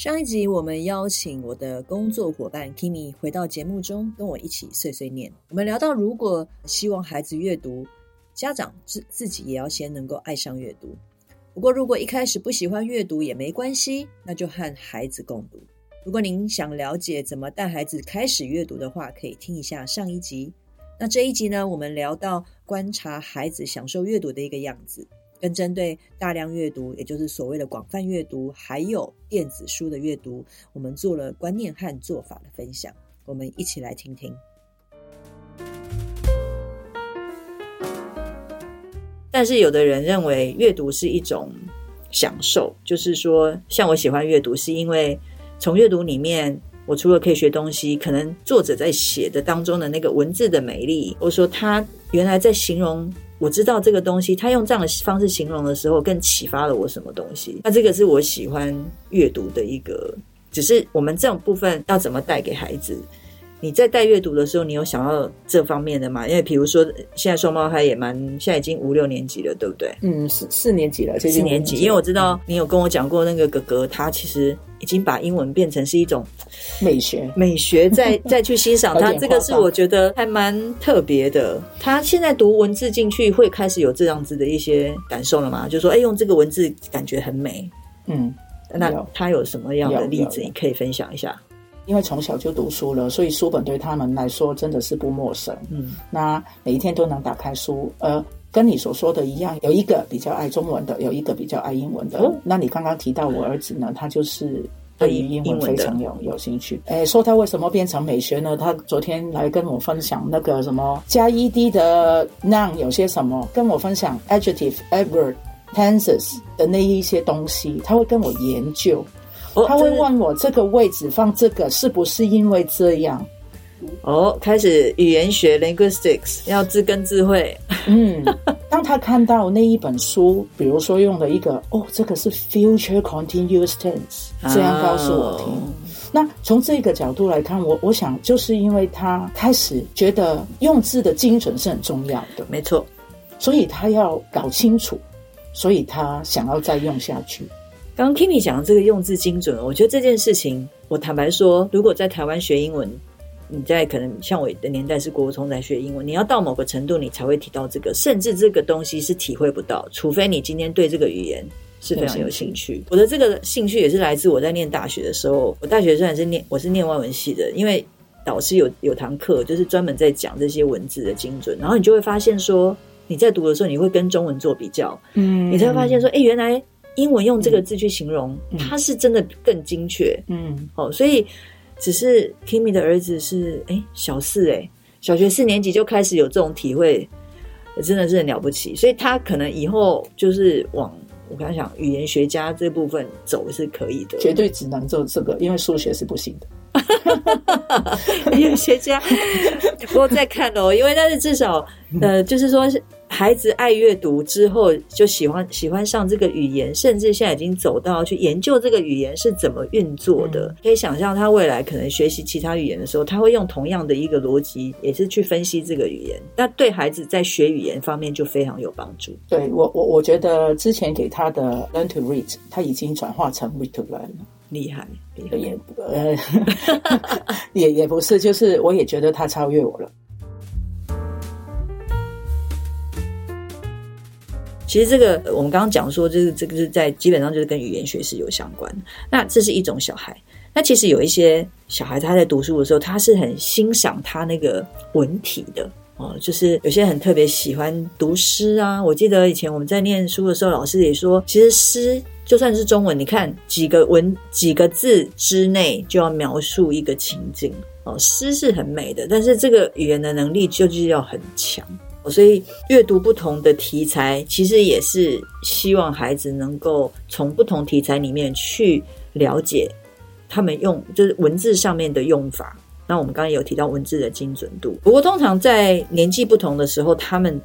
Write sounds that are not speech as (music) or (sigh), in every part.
上一集我们邀请我的工作伙伴 Kimi 回到节目中，跟我一起碎碎念。我们聊到，如果希望孩子阅读，家长自自己也要先能够爱上阅读。不过，如果一开始不喜欢阅读也没关系，那就和孩子共读。如果您想了解怎么带孩子开始阅读的话，可以听一下上一集。那这一集呢，我们聊到观察孩子享受阅读的一个样子。跟针对大量阅读，也就是所谓的广泛阅读，还有电子书的阅读，我们做了观念和做法的分享，我们一起来听听。但是有的人认为阅读是一种享受，就是说，像我喜欢阅读，是因为从阅读里面，我除了可以学东西，可能作者在写的当中的那个文字的美丽，或者说他原来在形容。我知道这个东西，他用这样的方式形容的时候，更启发了我什么东西。那这个是我喜欢阅读的一个，只是我们这种部分要怎么带给孩子？你在带阅读的时候，你有想到这方面的吗？因为比如说，现在双胞胎也蛮，现在已经五六年级了，对不对？嗯，四四年级了，四年级。因为我知道你有跟我讲过，那个哥哥他其实。已经把英文变成是一种美学，美学再 (laughs) 再去欣赏它，这个是我觉得还蛮特别的。他现在读文字进去，会开始有这样子的一些感受了吗？就说，哎，用这个文字感觉很美。嗯，那他有什么样的例子，你可以分享一下？因为从小就读书了，所以书本对他们来说真的是不陌生。嗯，那每一天都能打开书，呃。跟你所说的一样，有一个比较爱中文的，有一个比较爱英文的。哦、那你刚刚提到我儿子呢，他就是对于英文非常有有兴趣。诶，说他为什么变成美学呢？他昨天来跟我分享那个什么加 ed 的 noun 有些什么，跟我分享 adjective、adverb、tenses 的那一些东西，他会跟我研究，哦、他会问我这个位置放这个是不是因为这样。哦，开始语言学 linguistics 要自根自会。嗯，(laughs) 当他看到那一本书，比如说用了一个哦，这个是 future continuous tense，这样告诉我听。哦、那从这个角度来看，我我想就是因为他开始觉得用字的精准是很重要的，没错，所以他要搞清楚，所以他想要再用下去。刚刚 Kimi 讲的这个用字精准，我觉得这件事情，我坦白说，如果在台湾学英文。你在可能像我的年代是国中在学英文，你要到某个程度，你才会提到这个，甚至这个东西是体会不到，除非你今天对这个语言是非常有兴趣。我的这个兴趣也是来自我在念大学的时候，我大学虽然是念我是念外文系的，因为导师有有堂课就是专门在讲这些文字的精准，然后你就会发现说你在读的时候，你会跟中文做比较，嗯，你才会发现说，哎，原来英文用这个字去形容，它是真的更精确，嗯，好，所以。只是 Kimi 的儿子是哎小四哎，小学四年级就开始有这种体会，真的是很了不起。所以他可能以后就是往我刚才讲语言学家这部分走是可以的，绝对只能做这个，因为数学是不行的。(laughs) 语言学家，不过再看哦，因为但是至少呃，就是说是。孩子爱阅读之后，就喜欢喜欢上这个语言，甚至现在已经走到去研究这个语言是怎么运作的。嗯、可以想象，他未来可能学习其他语言的时候，他会用同样的一个逻辑，也是去分析这个语言。那对孩子在学语言方面就非常有帮助。对我，我我觉得之前给他的 learn to read，他已经转化成 read to learn 了，厉害，厉害也呃 (laughs) 也也不是，就是我也觉得他超越我了。其实这个我们刚刚讲说，就是这个是在基本上就是跟语言学是有相关。那这是一种小孩。那其实有一些小孩他在读书的时候，他是很欣赏他那个文体的哦，就是有些很特别喜欢读诗啊。我记得以前我们在念书的时候，老师也说，其实诗就算是中文，你看几个文几个字之内就要描述一个情境哦，诗是很美的，但是这个语言的能力就是要很强。所以阅读不同的题材，其实也是希望孩子能够从不同题材里面去了解他们用就是文字上面的用法。那我们刚才有提到文字的精准度，不过通常在年纪不同的时候，他们。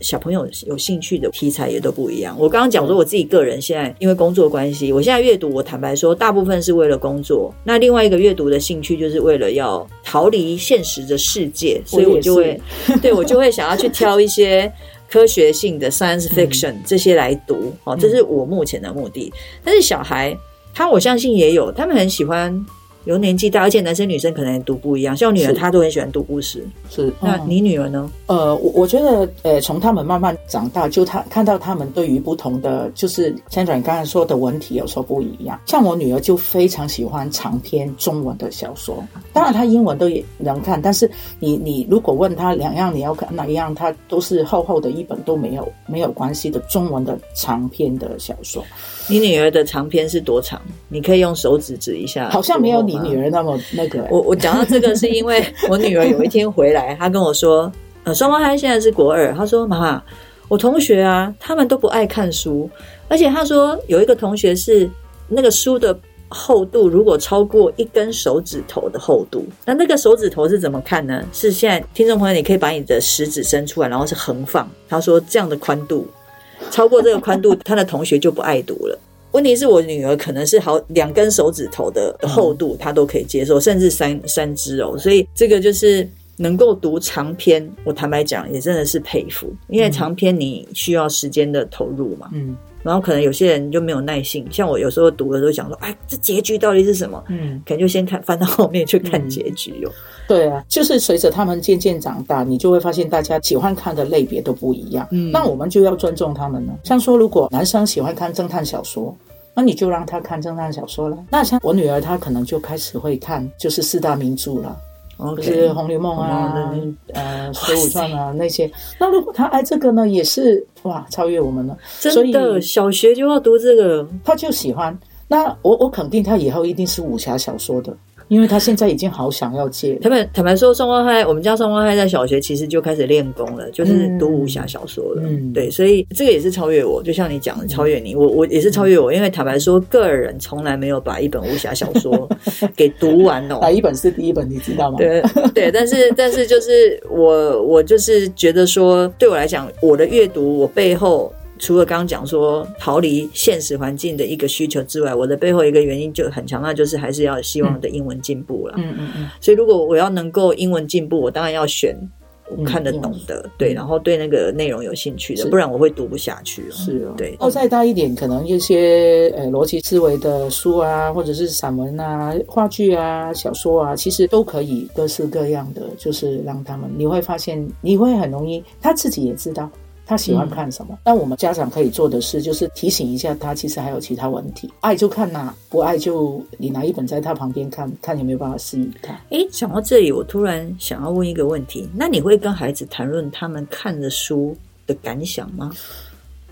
小朋友有兴趣的题材也都不一样。我刚刚讲说，我自己个人现在因为工作关系，我现在阅读，我坦白说，大部分是为了工作。那另外一个阅读的兴趣，就是为了要逃离现实的世界，(laughs) 所以我就会，我对我就会想要去挑一些科学性的 science fiction 这些来读。哦，这是我目前的目的。但是小孩，他我相信也有，他们很喜欢。有年纪大，而且男生女生可能也读不一样。像我女儿，她都很喜欢读故事。是，那你女儿呢？呃，我我觉得，呃，从他们慢慢长大，就他看到他们对于不同的，就是像你刚才说的文体有时候不一样。像我女儿就非常喜欢长篇中文的小说，当然她英文都也能看，但是你你如果问她两样你要看哪一样，她都是厚厚的一本都没有没有关系的中文的长篇的小说。你女儿的长篇是多长？你可以用手指指一下。好像没有你女儿那么那个。我我讲到这个是因为 (laughs) 我女儿有一天回来，她跟我说，呃，双胞胎现在是国二，她说妈妈，我同学啊，他们都不爱看书，而且她说有一个同学是那个书的厚度如果超过一根手指头的厚度，那那个手指头是怎么看呢？是现在听众朋友，你可以把你的食指伸出来，然后是横放。她说这样的宽度。超过这个宽度，他的同学就不爱读了。问题是我女儿可能是好两根手指头的厚度，她都可以接受，甚至三三只哦。所以这个就是能够读长篇，我坦白讲也真的是佩服，因为长篇你需要时间的投入嘛。嗯。然后可能有些人就没有耐性，像我有时候读的时候想说，哎，这结局到底是什么？嗯，可能就先看翻到后面去看结局哟、哦嗯。对啊，就是随着他们渐渐长大，你就会发现大家喜欢看的类别都不一样。嗯，那我们就要尊重他们了。像说，如果男生喜欢看侦探小说，那你就让他看侦探小说了。那像我女儿，她可能就开始会看，就是四大名著了。就是《红楼梦》啊，呃，《水浒传》啊那些。那如果他爱这个呢，也是哇，超越我们了。真的，小学就要读这个，他就喜欢。那我我肯定他以后一定是武侠小说的。因为他现在已经好想要戒。他们坦白说，双胞胎，我们家双胞胎在小学其实就开始练功了，就是读武侠小说了。嗯，对，所以这个也是超越我，就像你讲的，超越你。我我也是超越我，因为坦白说，个人从来没有把一本武侠小说 (laughs) 给读完哦。哪一本是第一本？你知道吗？对对，但是 (laughs) 但是就是我我就是觉得说，对我来讲，我的阅读，我背后。除了刚刚讲说逃离现实环境的一个需求之外，我的背后一个原因就很强，那就是还是要希望的英文进步了。嗯嗯嗯。所以如果我要能够英文进步，我当然要选我看得懂的，嗯、对，然后对那个内容有兴趣的，不然我会读不下去。是哦，对。哦，再大一点，可能一些呃逻辑思维的书啊，或者是散文啊、话剧啊、小说啊，其实都可以各式各样的，就是让他们，你会发现你会很容易，他自己也知道。他喜欢看什么？那、嗯、我们家长可以做的事，就是提醒一下他，其实还有其他问题。爱就看呐，不爱就你拿一本在他旁边看看，有没有办法适应他。哎，讲到这里，我突然想要问一个问题：那你会跟孩子谈论他们看的书的感想吗？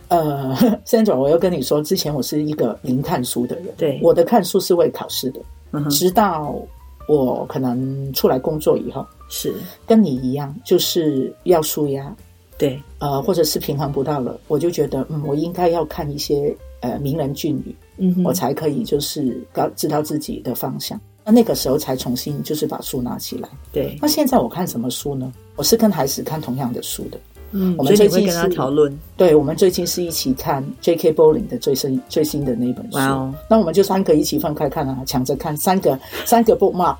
呃，Sandra，我要跟你说，之前我是一个零看书的人，对，我的看书是为考试的，嗯、直到我可能出来工作以后，是跟你一样，就是要纾压。对，呃，或者是平衡不到了，我就觉得，嗯，我应该要看一些呃名人俊语，嗯，我才可以就是搞知道自己的方向。那那个时候才重新就是把书拿起来。对，那现在我看什么书呢？我是跟孩子看同样的书的。嗯，我们最近跟他讨论。对，我们最近是一起看 J.K. Bowling 的最新最新的那本书。哇哦，那我们就三个一起分开看啊，抢着看，三个三个 bookmark。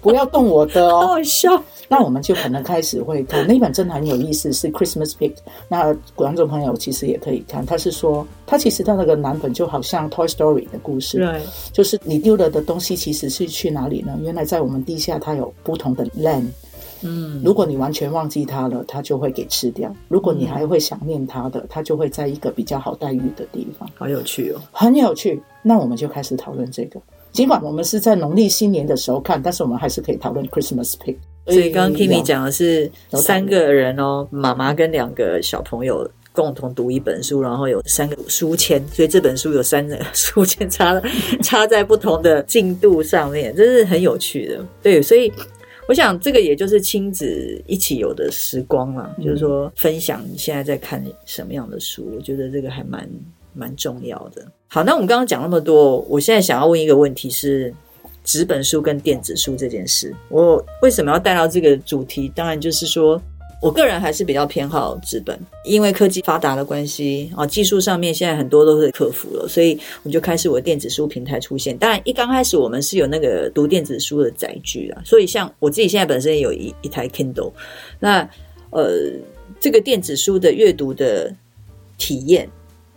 不要动我的哦！(laughs) 好笑。那我们就可能开始会看那本，真的很有意思，是 Christmas Pig。那观众朋友其实也可以看。他是说，他其实他那个蓝本就好像 Toy Story 的故事，对，就是你丢了的东西其实是去哪里呢？原来在我们地下，它有不同的 land。嗯，如果你完全忘记它了，它就会给吃掉；如果你还会想念它的，它就会在一个比较好待遇的地方。好有趣哦，很有趣。那我们就开始讨论这个。尽管我们是在农历新年的时候看，但是我们还是可以讨论 Christmas Pig。所以刚刚 Kimi 讲的是三个人哦，妈妈跟两个小朋友共同读一本书，然后有三个书签，所以这本书有三个 (laughs) 书签插插在不同的进度上面，这是很有趣的。对，所以我想这个也就是亲子一起有的时光嘛，嗯、就是说分享你现在在看什么样的书，我觉得这个还蛮蛮重要的。好，那我们刚刚讲那么多，我现在想要问一个问题是：纸本书跟电子书这件事，我为什么要带到这个主题？当然就是说。我个人还是比较偏好纸本，因为科技发达的关系啊，技术上面现在很多都是克服了，所以我就开始我电子书平台出现。当然，一刚开始我们是有那个读电子书的载具啊，所以像我自己现在本身也有一一台 Kindle，那呃，这个电子书的阅读的体验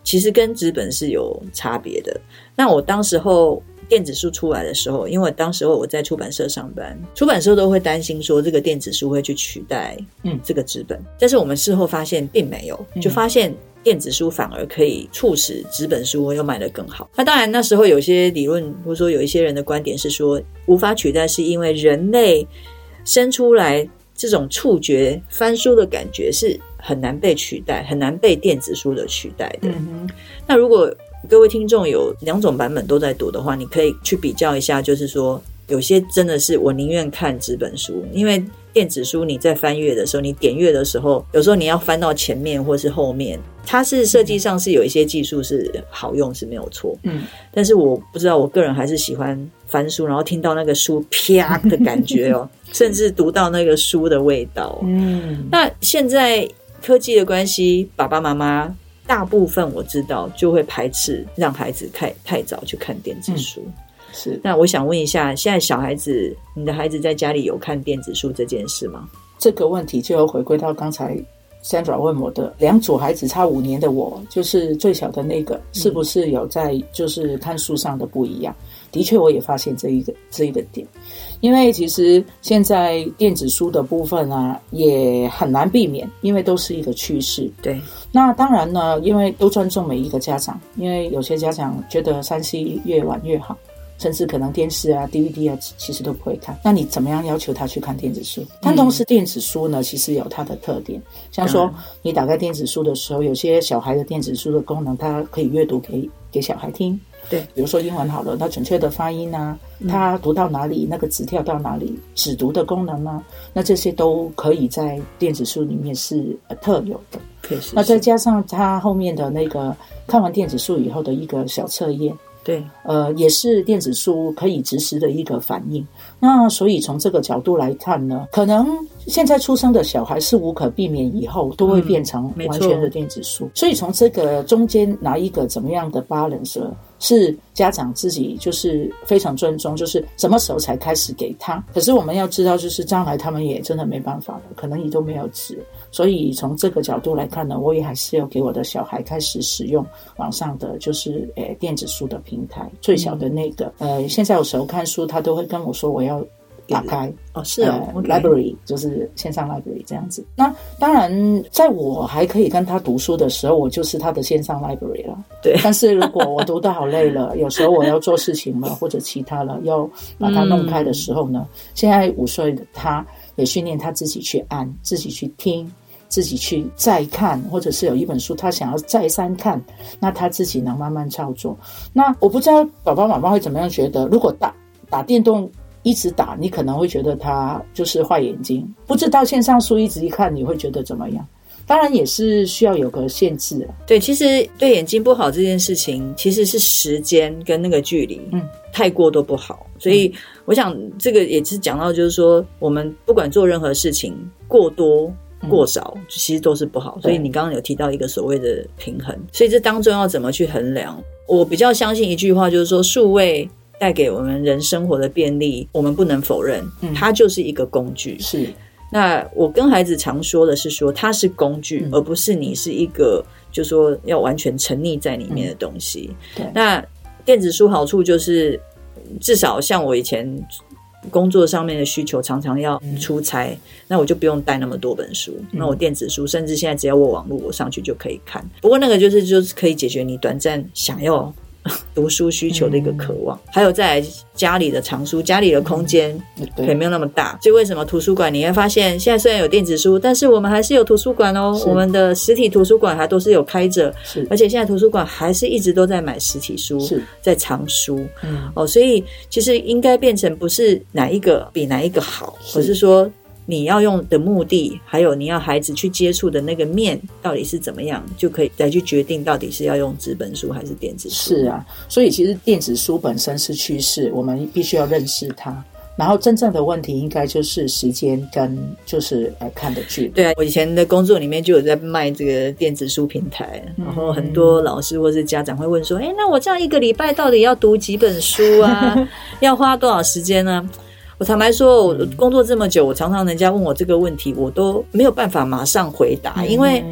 其实跟纸本是有差别的。那我当时候。电子书出来的时候，因为当时候我在出版社上班，出版社都会担心说这个电子书会去取代嗯这个纸本，嗯、但是我们事后发现并没有，就发现电子书反而可以促使纸本书又卖得更好。那当然那时候有些理论或者说有一些人的观点是说无法取代，是因为人类生出来这种触觉翻书的感觉是很难被取代，很难被电子书的取代的。嗯、那如果各位听众有两种版本都在读的话，你可以去比较一下。就是说，有些真的是我宁愿看纸本书，因为电子书你在翻阅的时候，你点阅的时候，有时候你要翻到前面或是后面，它是设计上是有一些技术是好用是没有错。嗯，但是我不知道，我个人还是喜欢翻书，然后听到那个书啪的感觉哦，(laughs) 甚至读到那个书的味道。嗯，那现在科技的关系，爸爸妈妈。大部分我知道就会排斥让孩子太太早去看电子书。嗯，是。那我想问一下，现在小孩子，你的孩子在家里有看电子书这件事吗？这个问题就要回归到刚才 Sandra 问我的，两组孩子差五年的我，就是最小的那个，是不是有在就是看书上的不一样？的确，我也发现这一个这一个点。因为其实现在电子书的部分啊，也很难避免，因为都是一个趋势。对，那当然呢，因为都尊重每一个家长，因为有些家长觉得 3C 越晚越好，甚至可能电视啊、DVD 啊，其实都不会看。那你怎么样要求他去看电子书？但同时，电子书呢，其实有它的特点，像说你打开电子书的时候，有些小孩的电子书的功能，它可以阅读给给小孩听。对，比如说英文好了，它准确的发音啊，它读到哪里，嗯、那个字跳到哪里，指读的功能啊，那这些都可以在电子书里面是特有的。可以是。那再加上它后面的那个看完电子书以后的一个小测验，对，呃，也是电子书可以即时的一个反应。那所以从这个角度来看呢，可能。现在出生的小孩是无可避免，以后都会变成完全的电子书。嗯、所以从这个中间拿一个怎么样的 balance，是家长自己就是非常尊重，就是什么时候才开始给他。可是我们要知道，就是将来他们也真的没办法了，可能你都没有纸。所以从这个角度来看呢，我也还是要给我的小孩开始使用网上的就是诶电子书的平台。最小的那个，呃，现在有时候看书，他都会跟我说我要。打开哦，是哦、呃、，library 就是线上 library 这样子。那当然，在我还可以跟他读书的时候，我就是他的线上 library 了。对，(laughs) 但是如果我读得好累了，(laughs) 有时候我要做事情了，或者其他了，要把它弄开的时候呢，嗯、现在五岁的他也训练他自己去按，自己去听，自己去再看，或者是有一本书他想要再三看，那他自己能慢慢操作。那我不知道爸爸妈妈会怎么样觉得，如果打打电动。一直打，你可能会觉得他就是坏眼睛。不知道线上书一直一看，你会觉得怎么样？当然也是需要有个限制。对，其实对眼睛不好这件事情，其实是时间跟那个距离，嗯，太过都不好。所以我想这个也是讲到，就是说我们不管做任何事情，过多过少，其实都是不好。所以你刚刚有提到一个所谓的平衡，所以这当中要怎么去衡量？我比较相信一句话，就是说数位。带给我们人生活的便利，我们不能否认，它就是一个工具。是，那我跟孩子常说的是说，它是工具，嗯、而不是你是一个，就说要完全沉溺在里面的东西。嗯、对，那电子书好处就是，至少像我以前工作上面的需求，常常要出差，嗯、那我就不用带那么多本书。嗯、那我电子书，甚至现在只要我网络，我上去就可以看。不过那个就是就是可以解决你短暂想要。(laughs) 读书需求的一个渴望。嗯、还有在家里的藏书，家里的空间可以没有那么大，所以为什么图书馆。你会发现现在虽然有电子书，但是我们还是有图书馆哦，我们的实体图书馆还都是有开着，而且现在图书馆还是一直都在买实体书，是。在藏书，嗯，哦，所以其实应该变成不是哪一个比哪一个好，而是说。你要用的目的，还有你要孩子去接触的那个面，到底是怎么样，就可以再去决定到底是要用纸本书还是电子书。是啊，所以其实电子书本身是趋势，我们必须要认识它。然后真正的问题应该就是时间跟就是来看的剧。对啊，我以前的工作里面就有在卖这个电子书平台，然后很多老师或是家长会问说：“哎，那我这样一个礼拜到底要读几本书啊？(laughs) 要花多少时间呢？”我坦白说，我工作这么久，我常常人家问我这个问题，我都没有办法马上回答，因为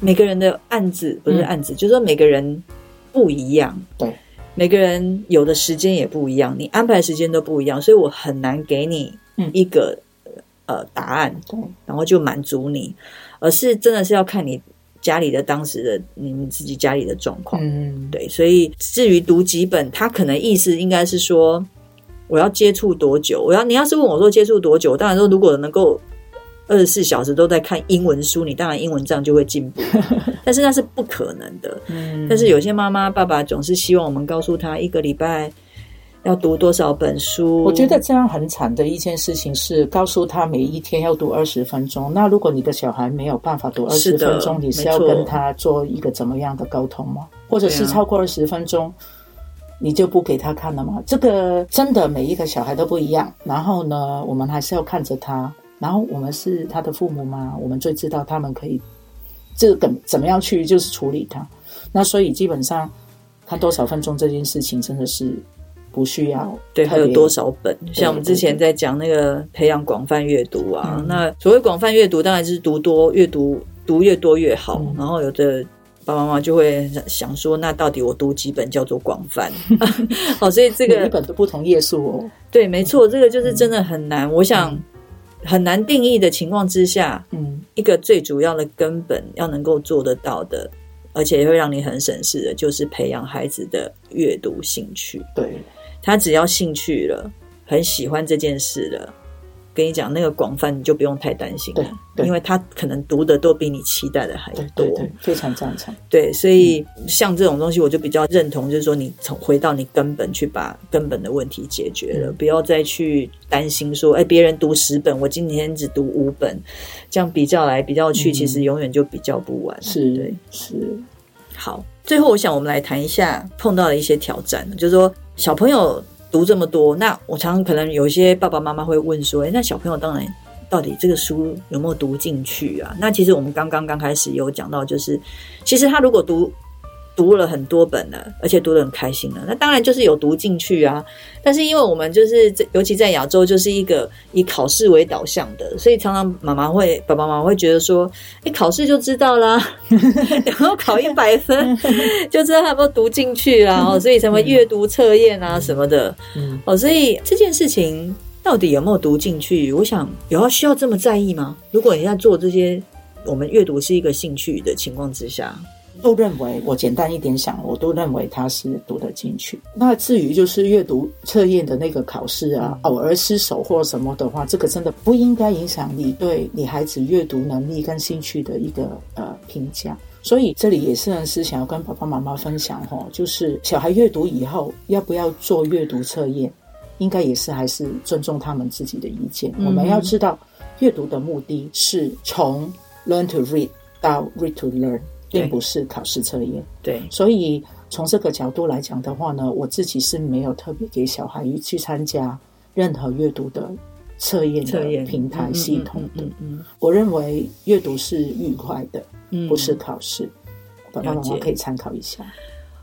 每个人的案子不是案子，就是说每个人不一样，对，每个人有的时间也不一样，你安排时间都不一样，所以我很难给你一个呃答案，对，然后就满足你，而是真的是要看你家里的当时的你们自己家里的状况，嗯，对，所以至于读几本，他可能意思应该是说。我要接触多久？我要你要是问我说接触多久，当然说如果能够二十四小时都在看英文书，你当然英文这样就会进步。(laughs) 但是那是不可能的。嗯。但是有些妈妈爸爸总是希望我们告诉他一个礼拜要读多少本书。我觉得这样很惨的一件事情是告诉他每一天要读二十分钟。那如果你的小孩没有办法读二十分钟，你是要跟他做一个怎么样的沟通吗？或者是超过二十分钟？你就不给他看了吗？这个真的每一个小孩都不一样。然后呢，我们还是要看着他。然后我们是他的父母嘛，我们最知道他们可以这个怎么样去就是处理他。那所以基本上看多少分钟这件事情真的是不需要。对，还有多少本？像我们之前在讲那个培养广泛阅读啊，嗯、那所谓广泛阅读当然是读多，阅读读越多越好。嗯、然后有的。爸爸妈妈就会想说，那到底我读几本叫做广泛？(laughs) 好，所以这个每一本都不同页数哦。对，没错，这个就是真的很难。嗯、我想很难定义的情况之下，嗯，一个最主要的根本要能够做得到的，而且会让你很省事的，就是培养孩子的阅读兴趣。对，他只要兴趣了，很喜欢这件事了。跟你讲，那个广泛你就不用太担心了，对，因为他可能读的都比你期待的还多，非常赞成。对，所以像这种东西，我就比较认同，就是说你从回到你根本去把根本的问题解决了，嗯、不要再去担心说，哎，别人读十本，我今天只读五本，这样比较来比较去，其实永远就比较不完。是、嗯，对，是。好，最后我想我们来谈一下碰到的一些挑战，就是说小朋友。读这么多，那我常常可能有一些爸爸妈妈会问说：“哎，那小朋友当然到底这个书有没有读进去啊？”那其实我们刚刚刚开始有讲到，就是其实他如果读。读了很多本了，而且读得很开心了。那当然就是有读进去啊。但是因为我们就是，尤其在亚洲，就是一个以考试为导向的，所以常常妈妈会、爸爸妈妈会觉得说：“你考试就知道啦，(laughs) 然后考一百分 (laughs) 就知道他有没有读进去啊。”哦，所以什么阅读测验啊什么的。哦，所以这件事情到底有没有读进去？我想有要需要这么在意吗？如果你在做这些，我们阅读是一个兴趣的情况之下。都认为，我简单一点想，我都认为他是读得进去。那至于就是阅读测验的那个考试啊，偶尔失手或什么的话，这个真的不应该影响你对你孩子阅读能力跟兴趣的一个呃评价。所以这里也是很是想要跟爸爸妈妈分享哈，就是小孩阅读以后要不要做阅读测验，应该也是还是尊重他们自己的意见。嗯、我们要知道，阅读的目的是从 learn to read 到 read to learn。并不是考试测验，对，所以从这个角度来讲的话呢，我自己是没有特别给小孩去参加任何阅读的测验的平台系统的。嗯，嗯，我认为阅读是愉快的，嗯，不是考试，爸爸妈妈可以参考一下。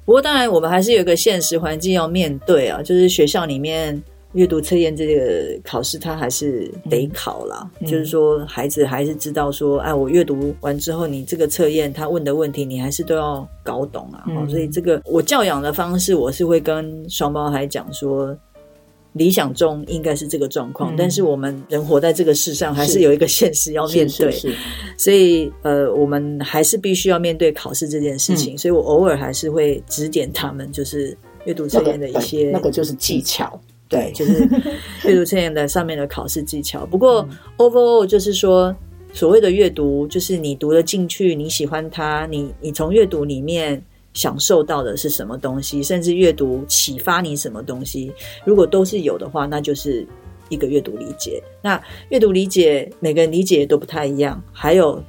不过当然，我们还是有一个现实环境要面对啊，就是学校里面。阅读测验这个考试，他还是得考啦。嗯、就是说，孩子还是知道说，哎，我阅读完之后，你这个测验他问的问题，你还是都要搞懂啊。嗯、所以这个我教养的方式，我是会跟双胞胎讲说，理想中应该是这个状况，嗯、但是我们人活在这个世上，还是有一个现实要面对。所以呃，我们还是必须要面对考试这件事情。嗯、所以我偶尔还是会指点他们，就是阅读测验的一些、那个，那个就是技巧。对，就是 (laughs) 阅读测验的上面的考试技巧。不过、嗯、overall 就是说，所谓的阅读，就是你读得进去，你喜欢它，你你从阅读里面享受到的是什么东西，甚至阅读启发你什么东西，如果都是有的话，那就是一个阅读理解。那阅读理解，每个人理解都不太一样。还有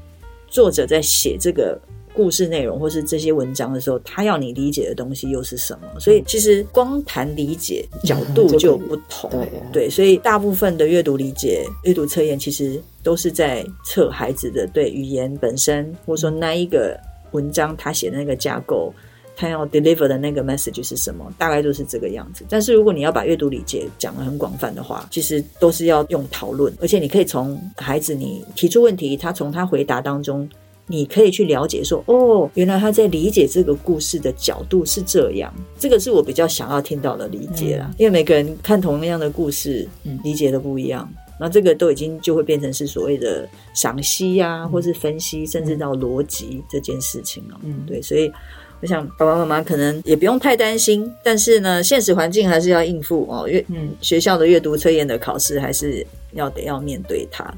作者在写这个。故事内容或是这些文章的时候，他要你理解的东西又是什么？所以其实光谈理解角度就不同。对对，所以大部分的阅读理解、阅读测验其实都是在测孩子的对语言本身，或者说那一个文章他写的那个架构，他要 deliver 的那个 message 是什么，大概就是这个样子。但是如果你要把阅读理解讲得很广泛的话，其实都是要用讨论，而且你可以从孩子你提出问题，他从他回答当中。你可以去了解说，哦，原来他在理解这个故事的角度是这样。这个是我比较想要听到的理解啦，嗯、因为每个人看同样的故事，嗯，理解的不一样。那这个都已经就会变成是所谓的赏析呀，或是分析，甚至到逻辑这件事情了。嗯，对，所以我想爸爸妈妈可能也不用太担心，但是呢，现实环境还是要应付哦。阅嗯，学校的阅读测验的考试还是要得要面对它。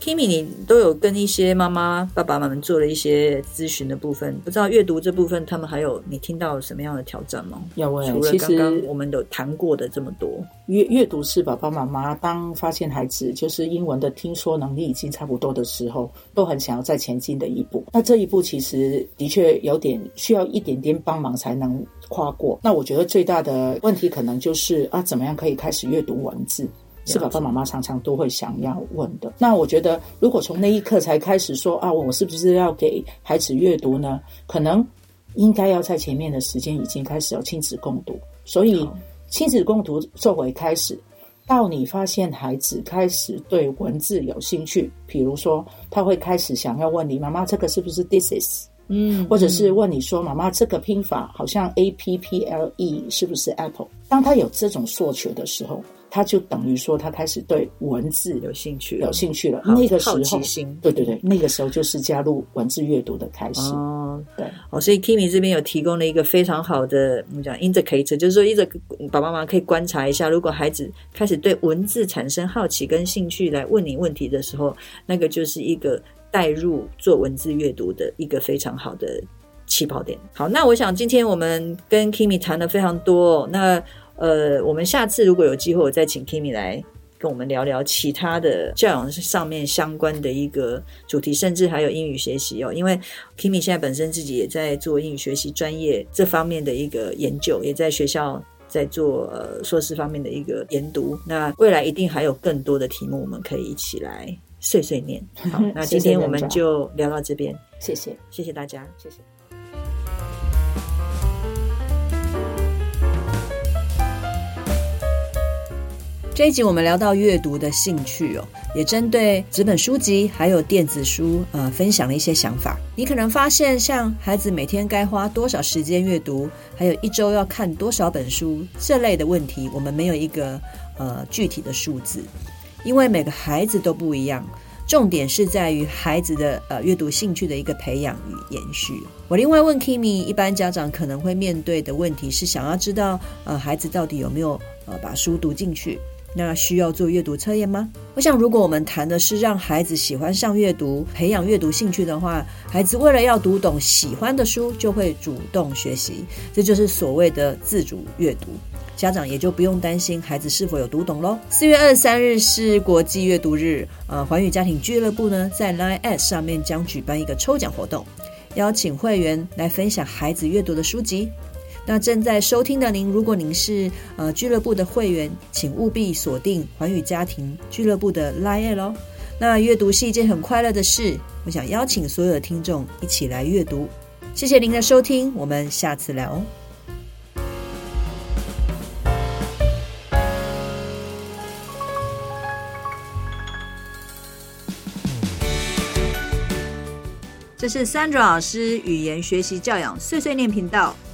Kimi，你都有跟一些妈妈、爸爸妈妈做了一些咨询的部分，不知道阅读这部分，他们还有你听到什么样的挑战吗？有啊，除了刚刚我们有谈过的这么多，阅阅读是爸爸妈妈当发现孩子就是英文的听说能力已经差不多的时候，都很想要再前进的一步。那这一步其实的确有点需要一点点帮忙才能跨过。那我觉得最大的问题可能就是啊，怎么样可以开始阅读文字？是爸爸妈妈常常都会想要问的。那我觉得，如果从那一刻才开始说啊，我是不是要给孩子阅读呢？可能应该要在前面的时间已经开始有亲子共读。所以，亲子共读作为开始，到你发现孩子开始对文字有兴趣，比如说他会开始想要问你妈妈，这个是不是 this is？嗯，或者是问你说妈妈，这个拼法好像 A P P L E 是不是 Apple？当他有这种诉求的时候。他就等于说，他开始对文字有兴趣，有兴趣了。那个时候，对对对，那个时候就是加入文字阅读的开始。哦，对，哦，所以 Kimi 这边有提供了一个非常好的，我们讲 indicator，就是说，一直爸爸妈妈可以观察一下，如果孩子开始对文字产生好奇跟兴趣来问你问题的时候，那个就是一个带入做文字阅读的一个非常好的起跑点。好，那我想今天我们跟 Kimi 谈了非常多，那。呃，我们下次如果有机会，我再请 Kimi 来跟我们聊聊其他的教养上面相关的一个主题，甚至还有英语学习哦。因为 Kimi 现在本身自己也在做英语学习专业这方面的一个研究，也在学校在做呃硕士方面的一个研读。那未来一定还有更多的题目，我们可以一起来碎碎念。好，那今天我们就聊到这边，谢谢，谢谢大家，谢谢。这一集我们聊到阅读的兴趣哦，也针对纸本书籍还有电子书，呃，分享了一些想法。你可能发现，像孩子每天该花多少时间阅读，还有一周要看多少本书这类的问题，我们没有一个呃具体的数字，因为每个孩子都不一样。重点是在于孩子的呃阅读兴趣的一个培养与延续。我另外问 Kimi，一般家长可能会面对的问题是，想要知道呃孩子到底有没有呃把书读进去。那需要做阅读测验吗？我想，如果我们谈的是让孩子喜欢上阅读、培养阅读兴趣的话，孩子为了要读懂喜欢的书，就会主动学习，这就是所谓的自主阅读。家长也就不用担心孩子是否有读懂喽。四月二十三日是国际阅读日，呃，寰宇家庭俱乐部呢在 Line@ S 上面将举办一个抽奖活动，邀请会员来分享孩子阅读的书籍。那正在收听的您，如果您是呃俱乐部的会员，请务必锁定寰宇家庭俱乐部的 LINE@ 咯。那阅读是一件很快乐的事，我想邀请所有的听众一起来阅读。谢谢您的收听，我们下次聊。这是 Sandra 老师语言学习教养碎碎念频道。